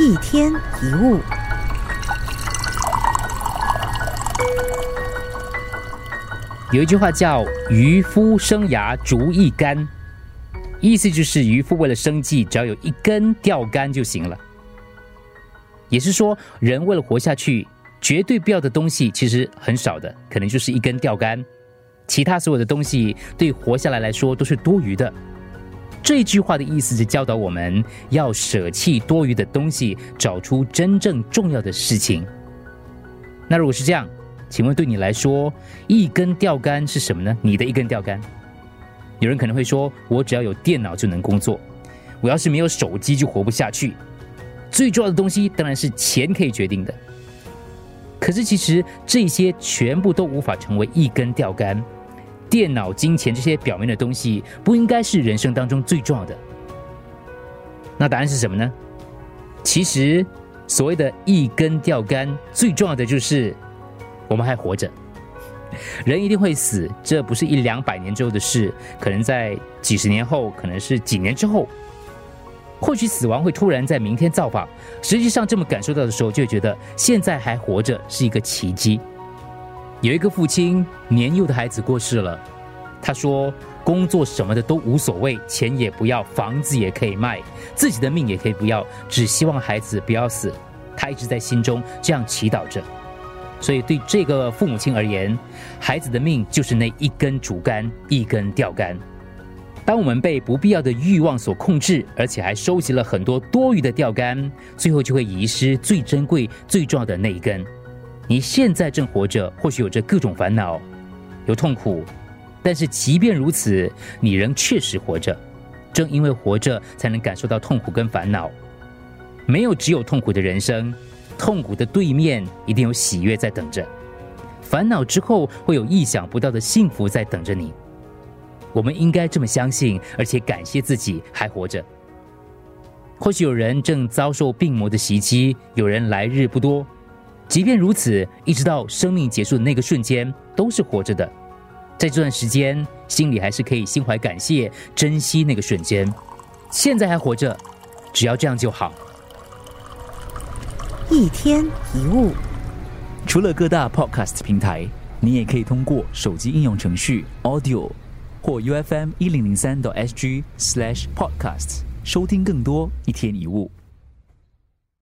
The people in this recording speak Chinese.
一天一物。有一句话叫“渔夫生涯竹一竿”，意思就是渔夫为了生计，只要有一根钓竿就行了。也是说，人为了活下去，绝对必要的东西其实很少的，可能就是一根钓竿，其他所有的东西对活下来来说都是多余的。这句话的意思是教导我们要舍弃多余的东西，找出真正重要的事情。那如果是这样？请问对你来说，一根钓竿是什么呢？你的一根钓竿。有人可能会说，我只要有电脑就能工作，我要是没有手机就活不下去。最重要的东西当然是钱可以决定的。可是其实这些全部都无法成为一根钓竿。电脑、金钱这些表面的东西，不应该是人生当中最重要的。那答案是什么呢？其实所谓的一根钓竿，最重要的就是。我们还活着，人一定会死，这不是一两百年之后的事，可能在几十年后，可能是几年之后，或许死亡会突然在明天造访。实际上，这么感受到的时候，就觉得现在还活着是一个奇迹。有一个父亲，年幼的孩子过世了，他说：“工作什么的都无所谓，钱也不要，房子也可以卖，自己的命也可以不要，只希望孩子不要死。”他一直在心中这样祈祷着。所以，对这个父母亲而言，孩子的命就是那一根竹竿、一根钓竿。当我们被不必要的欲望所控制，而且还收集了很多多余的钓竿，最后就会遗失最珍贵、最重要的那一根。你现在正活着，或许有着各种烦恼，有痛苦，但是即便如此，你仍确实活着。正因为活着，才能感受到痛苦跟烦恼。没有只有痛苦的人生。痛苦的对面一定有喜悦在等着，烦恼之后会有意想不到的幸福在等着你。我们应该这么相信，而且感谢自己还活着。或许有人正遭受病魔的袭击，有人来日不多。即便如此，一直到生命结束的那个瞬间，都是活着的。在这段时间，心里还是可以心怀感谢，珍惜那个瞬间。现在还活着，只要这样就好。一天一物，除了各大 podcast 平台，你也可以通过手机应用程序 Audio 或 UFM 一零零三 SG slash podcast 收听更多一天一物。